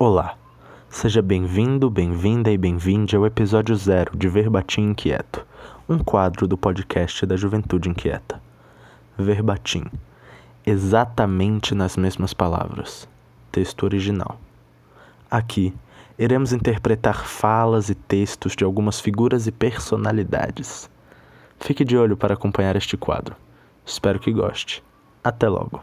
Olá, seja bem-vindo, bem-vinda e bem-vinde ao episódio zero de Verbatim Inquieto, um quadro do podcast da Juventude Inquieta. Verbatim, exatamente nas mesmas palavras. Texto original. Aqui, iremos interpretar falas e textos de algumas figuras e personalidades. Fique de olho para acompanhar este quadro. Espero que goste. Até logo.